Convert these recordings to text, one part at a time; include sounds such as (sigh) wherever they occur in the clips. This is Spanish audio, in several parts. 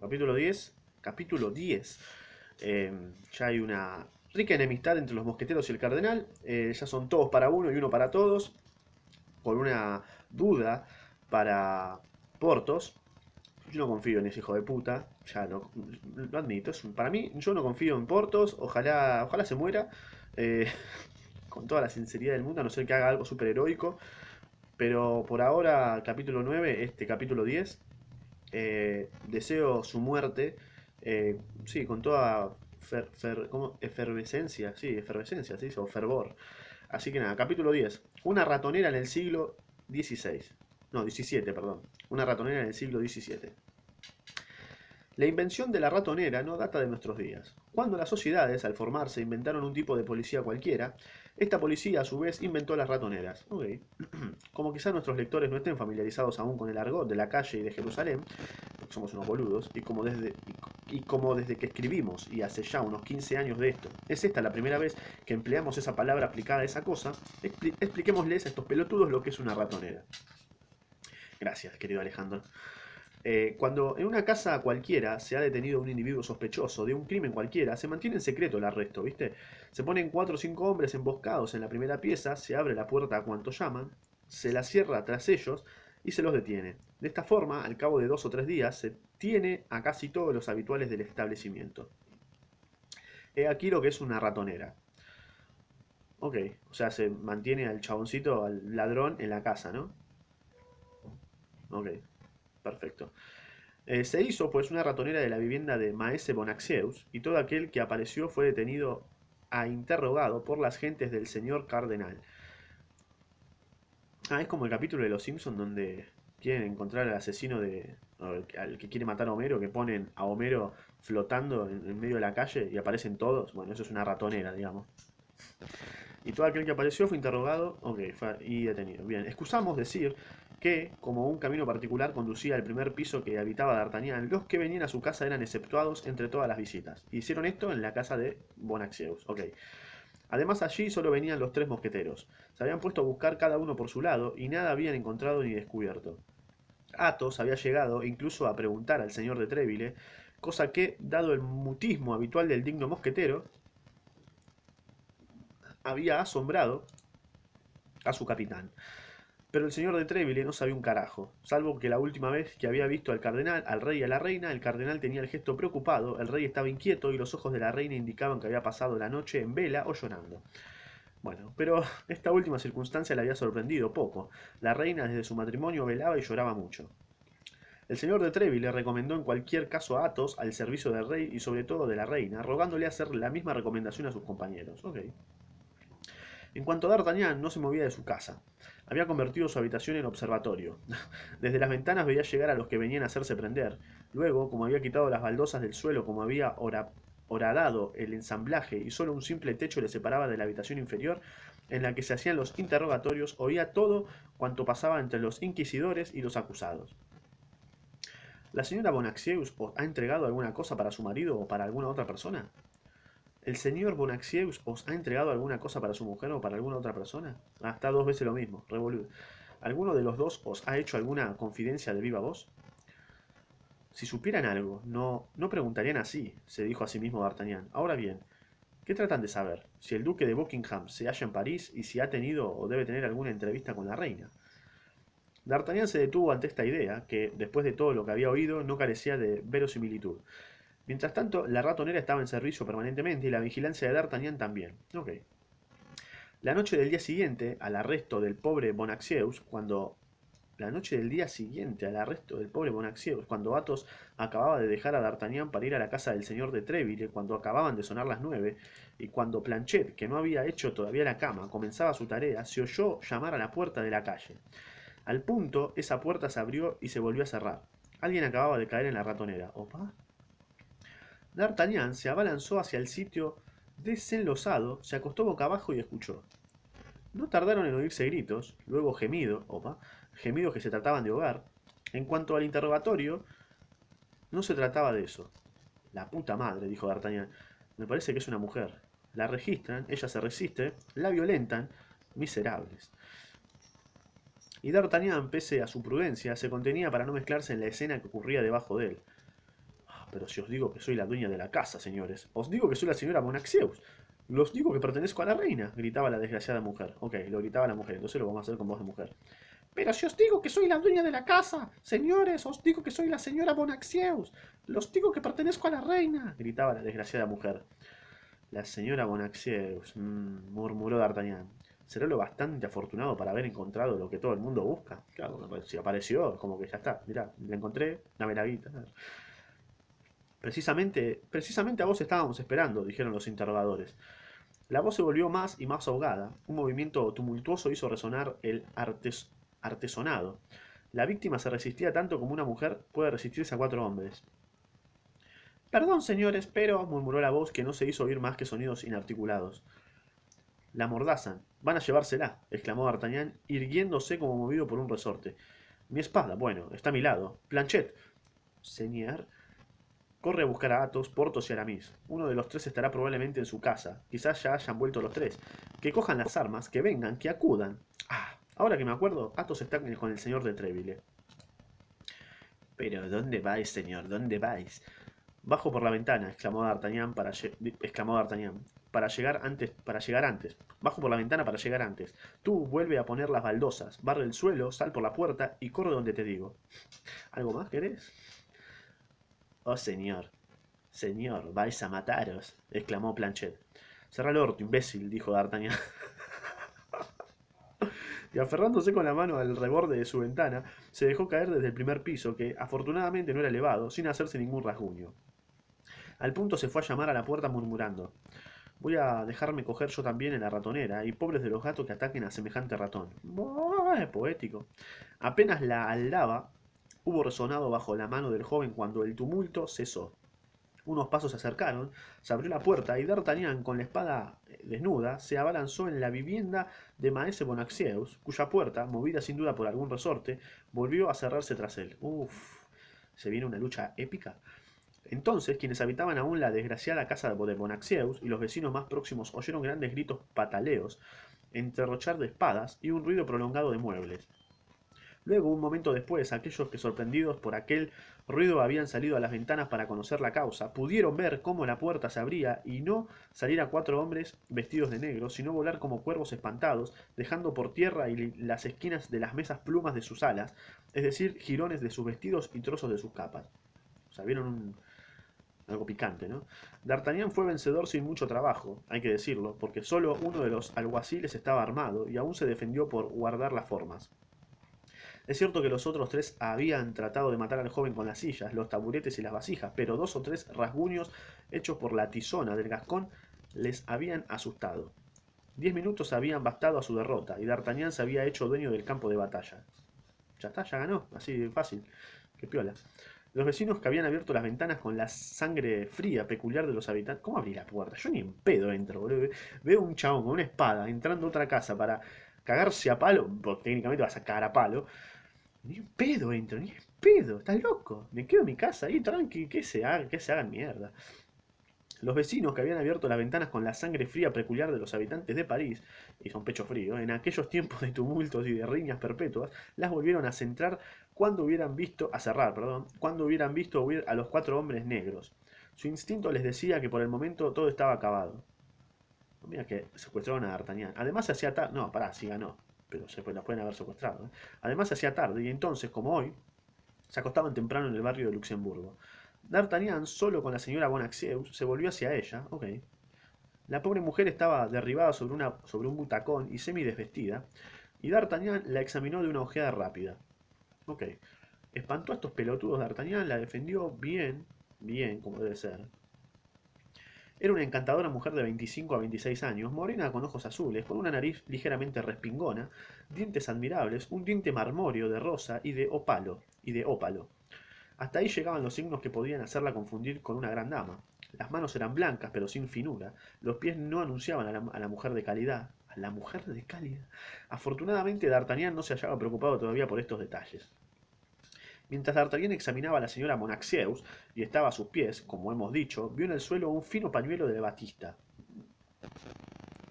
Capítulo 10. Capítulo 10. Eh, ya hay una rica enemistad entre los mosqueteros y el cardenal. Eh, ya son todos para uno y uno para todos. Por una duda para Portos. Yo no confío en ese hijo de puta. Ya lo, lo admito. Es para mí, yo no confío en Portos. Ojalá, ojalá se muera. eh, (laughs) con toda la sinceridad del mundo. A no ser que haga algo súper heroico. Pero por ahora, capítulo 9, este capítulo 10. Eh, deseo su muerte. eh, sí, con toda fer- efervescencia. Sí, efervescencia, ¿sí? O fervor. Así que nada, capítulo 10. Una ratonera en el siglo XVI. No, 17, perdón. Una ratonera en el siglo XVII. La invención de la ratonera no data de nuestros días. Cuando las sociedades, al formarse, inventaron un tipo de policía cualquiera, esta policía a su vez inventó las ratoneras. (clears throat) Como quizá nuestros lectores no estén familiarizados aún con el argot de la calle y de Jerusalén, porque somos unos boludos, y como desde, y como desde que escribimos, y hace ya unos 15 años de esto, es esta la primera vez que empleamos esa palabra aplicada a esa cosa, expli- expliquémosles a estos pelotudos lo que es una ratonera. Gracias, querido Alejandro. Eh, cuando en una casa cualquiera se ha detenido un individuo sospechoso de un crimen cualquiera, se mantiene en secreto el arresto, ¿viste? Se ponen cuatro o cinco hombres emboscados en la primera pieza, se abre la puerta a cuanto llaman, se la cierra tras ellos y se los detiene. De esta forma, al cabo de dos o tres días, se tiene a casi todos los habituales del establecimiento. He aquí lo que es una ratonera. Ok, o sea, se mantiene al chaboncito, al ladrón, en la casa, ¿no? Ok, perfecto. Eh, se hizo pues una ratonera de la vivienda de Maese Bonaxeus y todo aquel que apareció fue detenido a interrogado por las gentes del señor cardenal. Ah, es como el capítulo de Los Simpsons donde quieren encontrar al asesino de... al que quiere matar a Homero, que ponen a Homero flotando en, medio de la calle y aparecen todos. Bueno, eso es una ratonera, digamos. Y todo aquel que apareció fue interrogado ok, y detenido. Bien, excusamos decir que, como un camino particular conducía al primer piso que habitaba D'Artagnan, los que venían a su casa eran exceptuados entre todas las visitas. Hicieron esto en la casa de Bonaxeus. Ok. Además allí solo venían los tres mosqueteros. Se habían puesto a buscar cada uno por su lado y nada habían encontrado ni descubierto. Athos había llegado incluso a preguntar al señor de Treville, cosa que, dado el mutismo habitual del digno mosquetero, había asombrado a su capitán. Pero el señor de Treville no sabía un carajo, salvo que la última vez que había visto al cardenal, al rey y a la reina, el cardenal tenía el gesto preocupado, el rey estaba inquieto y los ojos de la reina indicaban que había pasado la noche en vela o llorando. Bueno, pero (laughs) esta última circunstancia le había sorprendido poco. La reina desde su matrimonio velaba y lloraba mucho. El señor de Treville recomendó en cualquier caso a Athos al servicio del rey y sobre todo de la reina, rogándole hacer la misma recomendación a sus compañeros. Ok. En cuanto a D'Artagnan, no se movía de su casa. Había convertido su habitación en observatorio. (laughs) Desde las ventanas veía llegar a los que venían a hacerse prender. Luego, como había quitado las baldosas del suelo, como había ora- horadado el ensamblaje y solo un simple techo le separaba de la habitación inferior en la que se hacían los interrogatorios, oía todo cuanto pasaba entre los inquisidores y los acusados. ¿La señora Bonacieux ha entregado alguna cosa para su marido o para alguna otra persona? ¿El señor Bonacieux os ha entregado alguna cosa para su mujer o para alguna otra persona? Ah, está dos veces lo mismo, revolú. ¿Alguno de los dos os ha hecho alguna confidencia de viva voz? Si supieran algo, no, no preguntarían así, se dijo a sí mismo D'Artagnan. Ahora bien, ¿qué tratan de saber? Si el duque de Buckingham se halla en París y si ha tenido o debe tener alguna entrevista con la reina. D'Artagnan se detuvo ante esta idea, que, después de todo lo que había oído, no carecía de verosimilitud. Mientras tanto, la ratonera estaba en servicio permanentemente y la vigilancia de D'Artagnan también. La noche del día siguiente al arresto del pobre Bonacieux, cuando la noche del día siguiente al arresto del pobre Bonacieux, cuando Athos acababa de dejar a D'Artagnan para ir a la casa del señor de Treville, cuando acababan de sonar las nueve, y cuando Planchet, que no había hecho todavía la cama, comenzaba su tarea, se oyó llamar a la puerta de la calle. Al punto, esa puerta se abrió y se volvió a cerrar. Alguien acababa de caer en la ratonera. ¿Opa? D'Artagnan se abalanzó hacia el sitio desenlosado, se acostó boca abajo y escuchó. No tardaron en oírse gritos, luego gemidos, gemidos que se trataban de ahogar. En cuanto al interrogatorio, no se trataba de eso. La puta madre, dijo D'Artagnan. Me parece que es una mujer. La registran, ella se resiste, la violentan. Miserables. Y D'Artagnan, pese a su prudencia, se contenía para no mezclarse en la escena que ocurría debajo de él. Pero si os digo que soy la dueña de la casa, señores. Os digo que soy la señora Monaxeus. Los digo que pertenezco a la reina, gritaba la desgraciada mujer. Ok, lo gritaba la mujer, entonces lo vamos a hacer con voz de mujer. Pero si os digo que soy la dueña de la casa, señores, os digo que soy la señora Bonaxieus. Los digo que pertenezco a la reina, gritaba la desgraciada mujer. La señora Bonaxieus, mmm, murmuró D'Artagnan. ¿Será lo bastante afortunado para haber encontrado lo que todo el mundo busca? Claro, si apareció, como que ya está. Mirá, la encontré, dame la. Precisamente, precisamente a vos estábamos esperando, dijeron los interrogadores. La voz se volvió más y más ahogada. Un movimiento tumultuoso hizo resonar el artes artesonado. La víctima se resistía tanto como una mujer puede resistirse a cuatro hombres. Perdón, señores, pero murmuró la voz que no se hizo oír más que sonidos inarticulados. La mordazan. Van a llevársela, exclamó D'Artagnan, irguiéndose como movido por un resorte. Mi espada, bueno, está a mi lado. Planchet. Señor. Corre a buscar a Athos, Portos y Aramis. Uno de los tres estará probablemente en su casa. Quizás ya hayan vuelto los tres. Que cojan las armas, que vengan, que acudan. Ah, Ahora que me acuerdo, Athos está con el señor de Treville. Pero, ¿dónde vais, señor? ¿Dónde vais? Bajo por la ventana, exclamó D'Artagnan para, exclamó D'Artagnan, para llegar antes, para llegar antes. Bajo por la ventana para llegar antes. Tú vuelve a poner las baldosas, barre el suelo, sal por la puerta y corre donde te digo. ¿Algo más querés? Oh, señor. Señor, vais a mataros, exclamó Planchet. Cerra el orto, imbécil, dijo D'Artagnan y aferrándose con la mano al reborde de su ventana, se dejó caer desde el primer piso, que afortunadamente no era elevado, sin hacerse ningún rasguño. Al punto se fue a llamar a la puerta murmurando Voy a dejarme coger yo también en la ratonera, y pobres de los gatos que ataquen a semejante ratón. es poético. Apenas la aldaba hubo resonado bajo la mano del joven cuando el tumulto cesó. Unos pasos se acercaron, se abrió la puerta y D'Artagnan, con la espada eh, desnuda, se abalanzó en la vivienda de Maese Bonaxieus, cuya puerta, movida sin duda por algún resorte, volvió a cerrarse tras él. Uf, ¿se viene una lucha épica? Entonces, quienes habitaban aún la desgraciada casa de Bonaxieus y los vecinos más próximos oyeron grandes gritos pataleos, enterrochar de espadas y un ruido prolongado de muebles. Luego, un momento después, aquellos que sorprendidos por aquel ruido habían salido a las ventanas para conocer la causa, pudieron ver cómo la puerta se abría y no salir a cuatro hombres vestidos de negro, sino volar como cuervos espantados, dejando por tierra y las esquinas de las mesas plumas de sus alas, es decir, jirones de sus vestidos y trozos de sus capas. O sea, vieron algo picante, ¿no? D'Artagnan fue vencedor sin mucho trabajo, hay que decirlo, porque solo uno de los alguaciles estaba armado y aún se defendió por guardar las formas. Es cierto que los otros tres habían tratado de matar al joven con las sillas, los taburetes y las vasijas, pero dos o tres rasguños hechos por la tizona del gascón les habían asustado. Diez minutos habían bastado a su derrota, y D'Artagnan se había hecho dueño del campo de batalla. Ya está, ya ganó, así fácil. Qué piola. Los vecinos que habían abierto las ventanas con la sangre fría peculiar de los habitantes. ¿Cómo abrí la puerta? Yo ni en pedo entro, boludo. Veo un chabón con una espada entrando a otra casa para cagarse a palo. Técnicamente vas a cagar a palo. Ni un pedo entro, ni un pedo, estás loco. Me quedo en mi casa ahí, tranqui, que se haga, que se hagan mierda. Los vecinos que habían abierto las ventanas con la sangre fría peculiar de los habitantes de París, y son pecho frío, en aquellos tiempos de tumultos y de riñas perpetuas, las volvieron a centrar cuando hubieran visto, a cerrar, perdón, cuando hubieran visto huir a los cuatro hombres negros. Su instinto les decía que por el momento todo estaba acabado. Mira que secuestraron a D'Artagnan. Además hacía tarde. No, pará, sí ganó pero se la pueden haber secuestrado. ¿eh? Además hacía tarde y entonces, como hoy, se acostaban temprano en el barrio de Luxemburgo. D'Artagnan, solo con la señora Bonaxieus, se volvió hacia ella. Ok. La pobre mujer estaba derribada sobre, una, sobre un butacón y semi-desvestida, y D'Artagnan la examinó de una ojeada rápida. Ok. Espantó a estos pelotudos D'Artagnan, la defendió bien, bien, como debe ser. Era una encantadora mujer de 25 a 26 años, morena con ojos azules, con una nariz ligeramente respingona, dientes admirables, un diente marmóreo de rosa y de ópalo, y de ópalo. Hasta ahí llegaban los signos que podían hacerla confundir con una gran dama. Las manos eran blancas, pero sin finura. Los pies no anunciaban a la, a la mujer de calidad. ¿A la mujer de calidad? Afortunadamente, D'Artagnan no se hallaba preocupado todavía por estos detalles. Mientras D'Artagnan examinaba a la señora Monaxieus y estaba a sus pies, como hemos dicho, vio en el suelo un fino pañuelo de batista,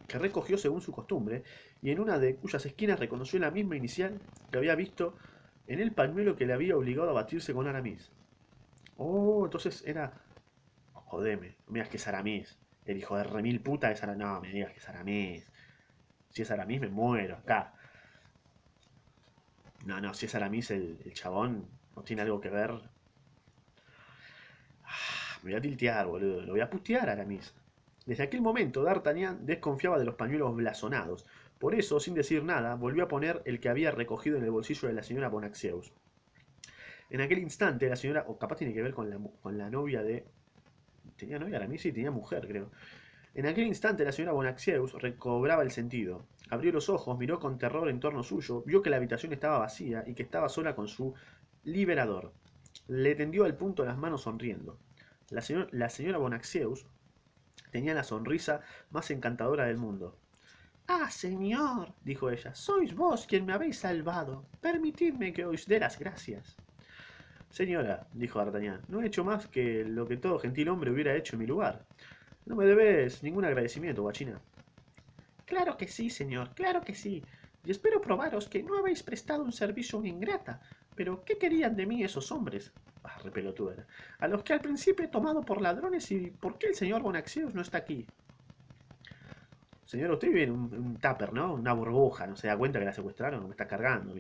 que recogió según su costumbre, y en una de cuyas esquinas reconoció la misma inicial que había visto en el pañuelo que le había obligado a batirse con Aramis. Oh, entonces era... Jodeme, no me digas que es Aramis. El hijo de remil puta es Aramis. No, me digas que es Aramis. Si es Aramis me muero acá. No, no, si es Aramis el, el chabón, tiene algo que ver. Ah, me voy a tiltear, boludo. Lo voy a putear a Aramis. Desde aquel momento, D'Artagnan desconfiaba de los pañuelos blasonados. Por eso, sin decir nada, volvió a poner el que había recogido en el bolsillo de la señora Bonaxeus. En aquel instante, la señora, o capaz tiene que ver con la, con la novia de. ¿Tenía novia Aramis? Sí, tenía mujer, creo. En aquel instante la señora Bonaxeus recobraba el sentido. Abrió los ojos, miró con terror en torno suyo, vio que la habitación estaba vacía y que estaba sola con su liberador. Le tendió al punto las manos sonriendo. La, señor, la señora Bonaxeus tenía la sonrisa más encantadora del mundo. Ah, señor, dijo ella, sois vos quien me habéis salvado. Permitidme que os dé las gracias. Señora, dijo D'Artagnan, no he hecho más que lo que todo gentil hombre hubiera hecho en mi lugar. No me debes ningún agradecimiento, guachina. Claro que sí, señor, claro que sí. Y espero probaros que no habéis prestado un servicio ingrata. Pero, ¿qué querían de mí esos hombres? Ah, repelotuda. A los que al principio he tomado por ladrones y ¿por qué el señor Bonaxius no está aquí? Señor, usted vive en un, tupper, ¿no? Una burbuja, no se da cuenta que la secuestraron, me está cargando.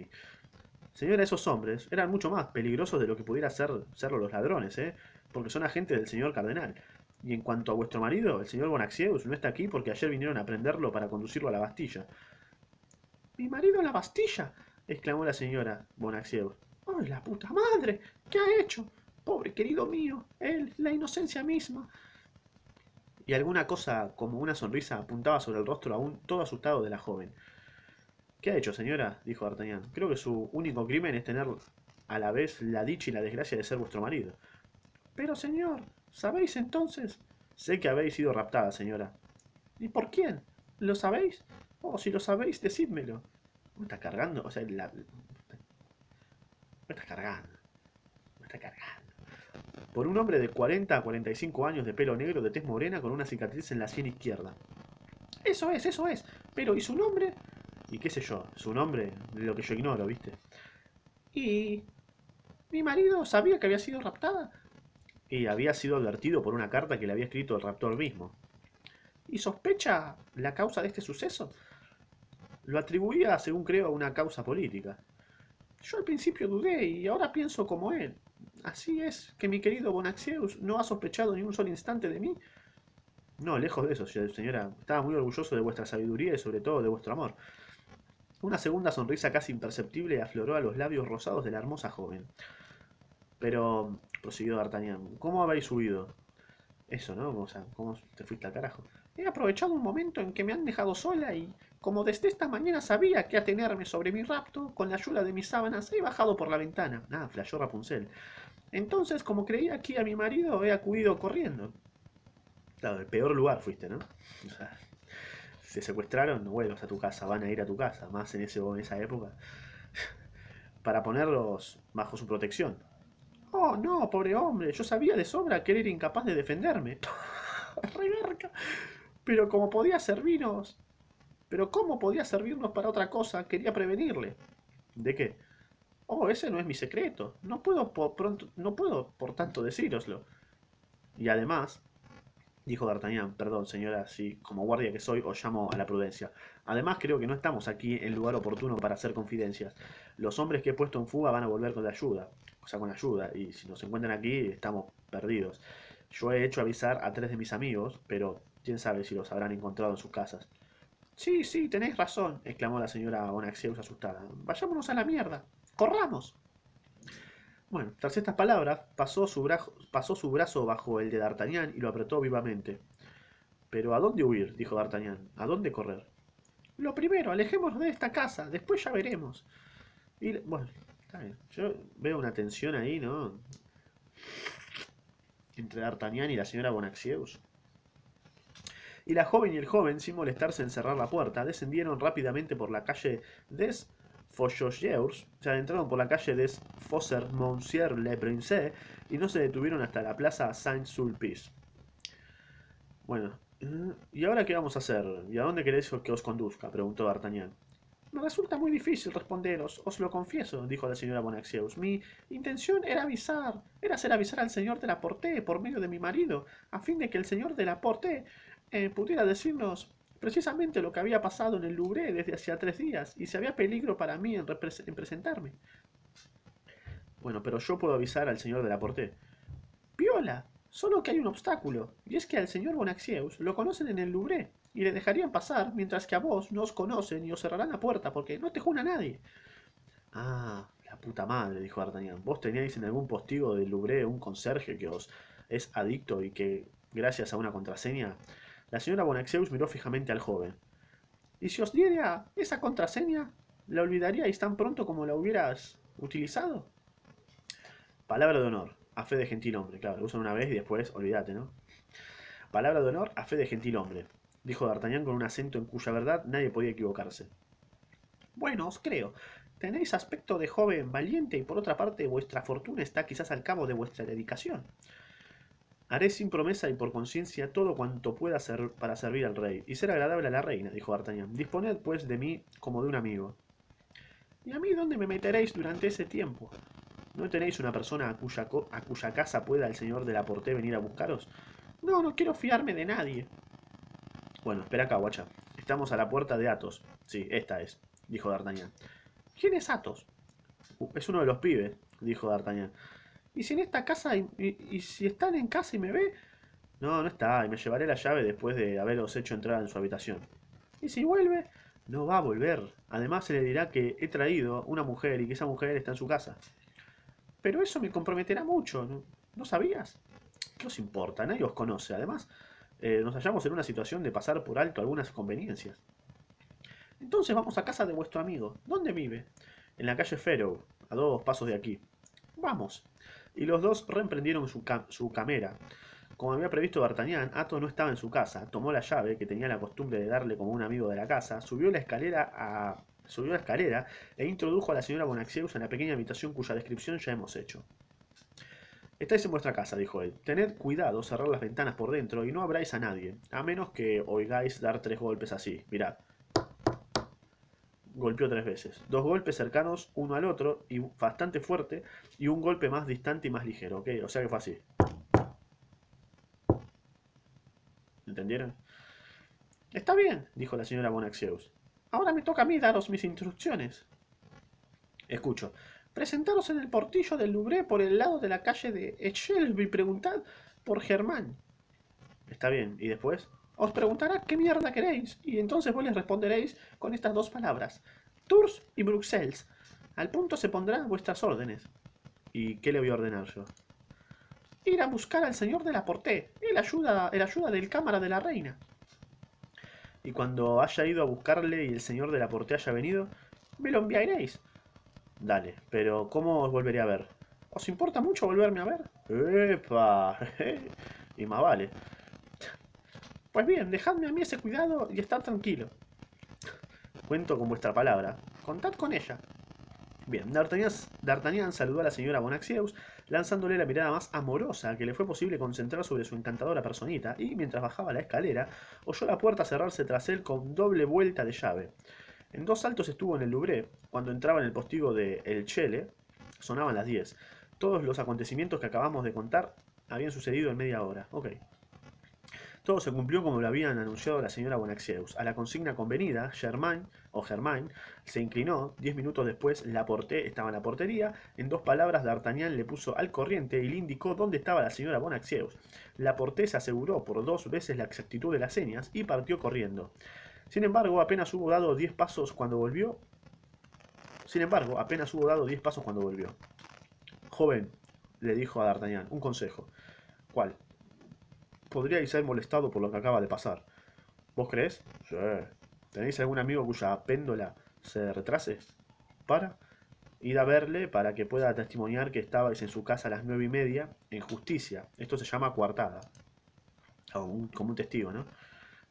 Señora, esos hombres eran mucho más peligrosos de lo que pudiera ser serlo los ladrones, ¿eh? Porque son agentes del señor cardenal. Y en cuanto a vuestro marido, el señor Bonaxieus, no está aquí porque ayer vinieron a prenderlo para conducirlo a la Bastilla. ¿Mi marido en la Bastilla? exclamó la señora Bonaxieus. ¡Ay, la puta madre! ¿Qué ha hecho? Pobre querido mío, él, la inocencia misma. Y alguna cosa como una sonrisa apuntaba sobre el rostro aún todo asustado de la joven. ¿Qué ha hecho, señora? dijo D'Artagnan. Creo que su único crimen es tener a la vez la dicha y la desgracia de ser vuestro marido. Pero, señor, ¿sabéis entonces? Sé que habéis sido raptada, señora. ¿Y por quién? ¿Lo sabéis? Oh, si lo sabéis, decídmelo. ¿Me está cargando? O sea, la... me cargando. Me está cargando. Por un hombre de 40 a 45 años de pelo negro, de tez morena, con una cicatriz en la sien izquierda. Eso es, eso es. Pero, ¿y su nombre? Y qué sé yo, su nombre, lo que yo ignoro, ¿viste? ¿Y mi marido sabía que había sido raptada? Y había sido advertido por una carta que le había escrito el raptor mismo. ¿Y sospecha la causa de este suceso? Lo atribuía, según creo, a una causa política. Yo al principio dudé y ahora pienso como él. Así es que mi querido Bonaxeus no ha sospechado ni un solo instante de mí. No, lejos de eso, señora. Estaba muy orgulloso de vuestra sabiduría y sobre todo de vuestro amor. Una segunda sonrisa casi imperceptible afloró a los labios rosados de la hermosa joven. Pero, prosiguió D'Artagnan, ¿cómo habéis huido? Eso, ¿no? O sea, ¿cómo te fuiste al carajo? He aprovechado un momento en que me han dejado sola y, como desde esta mañana sabía que atenerme sobre mi rapto, con la ayuda de mis sábanas he bajado por la ventana. Ah, flashó Rapunzel. Entonces, como creía aquí a mi marido, he acudido corriendo. Claro, el peor lugar fuiste, ¿no? O sea, se secuestraron, no vuelvas a tu casa, van a ir a tu casa, más en, ese, en esa época, (laughs) para ponerlos bajo su protección. Oh, no, pobre hombre, yo sabía de sobra que él era incapaz de defenderme. (laughs) Reverca. Pero como podía servirnos... Pero cómo podía servirnos para otra cosa, quería prevenirle. ¿De qué? Oh, ese no es mi secreto. No puedo por pronto, no puedo por tanto decíroslo. Y además, dijo D'Artagnan, perdón, señora, si como guardia que soy os llamo a la prudencia. Además, creo que no estamos aquí en lugar oportuno para hacer confidencias. Los hombres que he puesto en fuga van a volver con la ayuda, o sea, con ayuda, y si nos encuentran aquí, estamos perdidos. Yo he hecho avisar a tres de mis amigos, pero quién sabe si los habrán encontrado en sus casas. Sí, sí, tenéis razón, exclamó la señora Bonaxeus asustada. Vayámonos a la mierda. ¡Corramos! Bueno, tras estas palabras, pasó su, brazo, pasó su brazo bajo el de D'Artagnan y lo apretó vivamente. Pero ¿a dónde huir? dijo D'Artagnan. ¿A dónde correr? Lo primero, alejémonos de esta casa, después ya veremos. Y, bueno, está bien. Yo veo una tensión ahí, ¿no? Entre D'Artagnan y la señora Bonaxieus. Y la joven y el joven, sin molestarse en cerrar la puerta, descendieron rápidamente por la calle des Faucheux, se adentraron por la calle des Fosser Monsieur le Prince y no se detuvieron hasta la plaza Saint-Sulpice. Bueno, ¿y ahora qué vamos a hacer? ¿Y a dónde queréis que os conduzca? preguntó D'Artagnan. Me resulta muy difícil responderos, os lo confieso, dijo la señora Bonacieux. Mi intención era avisar, era hacer avisar al señor de la Porté por medio de mi marido, a fin de que el señor de la Porté eh, pudiera decirnos precisamente lo que había pasado en el Louvre desde hacía tres días y si había peligro para mí en, en presentarme. Bueno, pero yo puedo avisar al señor de la Porté. Viola, solo que hay un obstáculo, y es que al señor Bonacieux lo conocen en el Louvre y le dejarían pasar, mientras que a vos no os conocen y os cerrarán la puerta porque no te juna nadie. Ah, la puta madre, dijo D'Artagnan. Vos teníais en algún postigo del Louvre un conserje que os es adicto y que, gracias a una contraseña... La señora Bonacieux miró fijamente al joven. ¿Y si os diera esa contraseña, la olvidaríais tan pronto como la hubieras utilizado? Palabra de honor, a fe de gentil hombre. Claro, lo usan una vez y después olvídate, ¿no? Palabra de honor a fe de gentil hombre dijo D'Artagnan con un acento en cuya verdad nadie podía equivocarse. Bueno, os creo. Tenéis aspecto de joven valiente y por otra parte vuestra fortuna está quizás al cabo de vuestra dedicación. Haré sin promesa y por conciencia todo cuanto pueda para servir al rey y ser agradable a la reina, dijo D'Artagnan. Disponed pues de mí como de un amigo. ¿Y a mí dónde me meteréis durante ese tiempo? ¿No tenéis una persona a cuya, casa pueda el señor de la Porté venir a buscaros? No, no quiero fiarme de nadie. Bueno, espera acá, guacha. Estamos a la puerta de Athos. Sí, esta es, dijo D'Artagnan. ¿Quién es Athos? Uh, es uno de los pibes, dijo D'Artagnan. ¿Y si en esta casa y, si están en casa y me ve? No, no está, y me llevaré la llave después de haberos hecho entrar en su habitación. ¿Y si vuelve? No va a volver. Además se le dirá que he traído una mujer y que esa mujer está en su casa. Pero eso me comprometerá mucho, ¿no, ¿No sabías? ¿Qué os importa? Nadie os conoce. Además, eh, nos hallamos en una situación de pasar por alto algunas conveniencias. Entonces vamos a casa de vuestro amigo. ¿Dónde vive? En la calle Ferrow, a dos pasos de aquí. Vamos. Y los dos reemprendieron su, su camera. Como había previsto D'Artagnan, Athos no estaba en su casa. Tomó la llave, que tenía la costumbre de darle como un amigo de la casa, subió la escalera a subió la escalera e introdujo a la señora Bonacieux en la pequeña habitación cuya descripción ya hemos hecho. Estáis en vuestra casa, dijo él. Tened cuidado, cerrar las ventanas por dentro y no abráis a nadie, a menos que oigáis dar tres golpes así. Mirad. Golpeó tres veces. Dos golpes cercanos uno al otro y bastante fuerte y un golpe más distante y más ligero, ¿ok? O sea que fue así. ¿Entendieron? Está bien, dijo la señora Bonacieux. Ahora me toca a mí daros mis instrucciones. Escucho. Presentaros en el portillo del Louvre por el lado de la calle de Echelby y preguntad por Germán. Está bien, ¿y después? Os preguntará qué mierda queréis, y entonces vos les responderéis con estas dos palabras, Tours y Bruxelles. Al punto se pondrán vuestras órdenes. ¿Y qué le voy a ordenar yo? Ir a buscar al señor de la Porté, el ayuda, el ayuda del cámara de la reina. Y cuando haya ido a buscarle y el señor de la Porté haya venido, me lo enviaréis. Dale, pero ¿cómo os volveré a ver? ¿Os importa mucho volverme a ver? ¡Epa! (laughs) y más vale. Pues bien, dejadme a mí ese cuidado y estad tranquilo. Cuento con vuestra palabra. Contad con ella. Bien, D'Artagnan saludó a la señora Bonacieux, lanzándole la mirada más amorosa que le fue posible concentrar sobre su encantadora personita, y mientras bajaba la escalera, oyó la puerta cerrarse tras él con doble vuelta de llave. En dos saltos estuvo en el Louvre. Cuando entraba en el postigo de El Chele, sonaban las 10. Todos los acontecimientos que acabamos de contar habían sucedido en media hora. Ok. Todo se cumplió como lo habían anunciado la señora Bonacieux. A la consigna convenida, Germain, o Germain, se inclinó. Diez minutos después, la porté estaba en la portería. En dos palabras, D'Artagnan le puso al corriente y le indicó dónde estaba la señora Bonacieux. La porté se aseguró por dos veces la exactitud de las señas y partió corriendo. Sin embargo, apenas hubo dado diez pasos cuando volvió. Sin embargo, apenas hubo dado diez pasos cuando volvió. Joven, le dijo a D'Artagnan, un consejo. ¿Cuál? Podríais ser molestado por lo que acaba de pasar. ¿Vos crees? Sí. ¿Tenéis algún amigo cuya péndola se retrase? Para. Id a verle para que pueda testimoniar que estabais en su casa a las nueve y media en justicia. Esto se llama coartada. como un testigo, ¿no?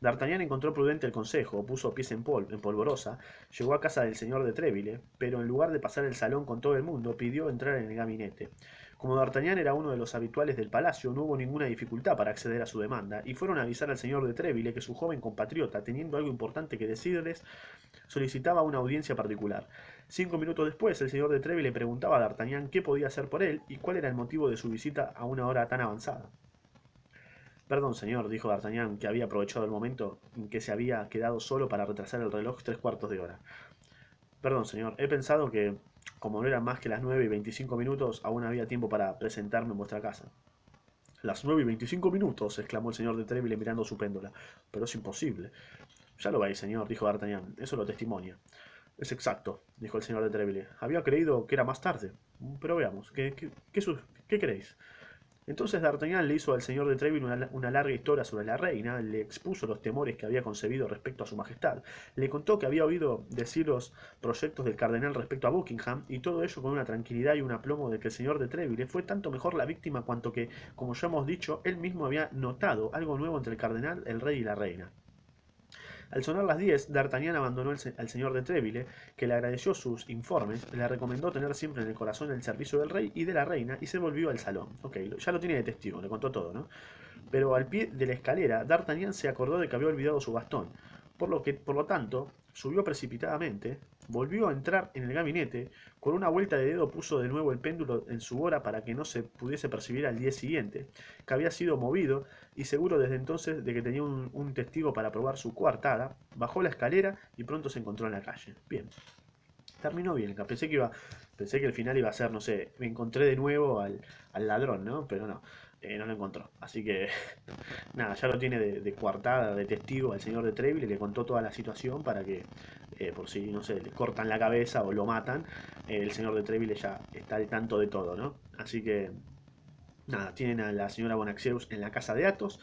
D'Artagnan encontró prudente el consejo, puso pies en, pol en polvorosa, llegó a casa del señor de Treville, pero en lugar de pasar el salón con todo el mundo, pidió entrar en el gabinete. Como D'Artagnan era uno de los habituales del palacio, no hubo ninguna dificultad para acceder a su demanda, y fueron a avisar al señor de Treville que su joven compatriota, teniendo algo importante que decirles, solicitaba una audiencia particular. Cinco minutos después, el señor de Treville le preguntaba a D'Artagnan qué podía hacer por él y cuál era el motivo de su visita a una hora tan avanzada. Perdón, señor, dijo D'Artagnan, que había aprovechado el momento en que se había quedado solo para retrasar el reloj tres cuartos de hora. Perdón, señor, he pensado que, como no eran más que las nueve y veinticinco minutos, aún había tiempo para presentarme en vuestra casa. Las nueve y veinticinco minutos, exclamó el señor de Treville mirando su péndola. Pero es imposible. Ya lo veis, señor, dijo D'Artagnan, eso lo testimonia. Es exacto, dijo el señor de Treville. Había creído que era más tarde. Pero veamos, ¿qué, qué, qué, qué? Entonces D'Artagnan le hizo al señor de Treville una, larga historia sobre la reina, le expuso los temores que había concebido respecto a su majestad, le contó que había oído decir los proyectos del cardenal respecto a Buckingham, y todo ello con una tranquilidad y un aplomo de que el señor de Treville fue tanto mejor la víctima cuanto que, como ya hemos dicho, él mismo había notado algo nuevo entre el cardenal, el rey y la reina. Al sonar las diez, D'Artagnan abandonó al señor de Treville, que le agradeció sus informes, le recomendó tener siempre en el corazón el servicio del rey y de la reina, y se volvió al salón. Ok, ya lo tiene de testigo, le contó todo, ¿no? Pero al pie de la escalera, D'Artagnan se acordó de que había olvidado su bastón, por lo que, por lo tanto, subió precipitadamente, volvió a entrar en el gabinete, con una vuelta de dedo puso de nuevo el péndulo en su hora para que no se pudiese percibir al día siguiente, que había sido movido, y seguro desde entonces de que tenía un, testigo para probar su coartada, bajó la escalera y pronto se encontró en la calle. Bien. Terminó bien, pensé que iba, pensé que el final iba a ser, no sé, me encontré de nuevo al, al ladrón, ¿no? Pero no, eh, no lo encontró. Así que, (laughs) nada, ya lo tiene de, de, coartada, de testigo al señor de Treville, le contó toda la situación para que, eh, por si, no sé, le cortan la cabeza o lo matan, eh, el señor de Treville ya está al tanto de todo, ¿no? Así que, nada, tienen a la señora Bonaxeus en la casa de Athos.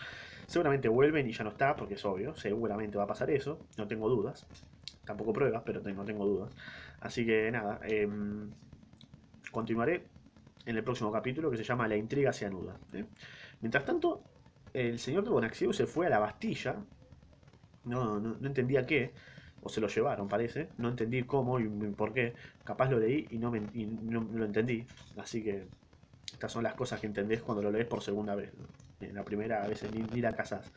Seguramente vuelven y ya no está, porque es obvio, seguramente va a pasar eso, no tengo dudas. Tampoco pruebas, pero no tengo dudas. Así que nada, eh, continuaré en el próximo capítulo que se llama La intriga se anuda. ¿eh? Mientras tanto, el señor de Bonacieux se fue a la Bastilla, no, no, no, entendía qué, o se lo llevaron parece, no entendí cómo y por qué, capaz lo leí y no, me, no, lo entendí, así que estas son las cosas que entendés cuando lo lees por segunda vez. En la primera a veces ni, la casas.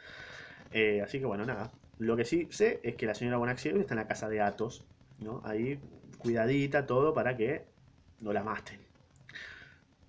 Eh, así que bueno, nada. Lo que sí sé es que la señora Bonacieux está en la casa de Athos, ¿no? Ahí cuidadita todo para que no la maten.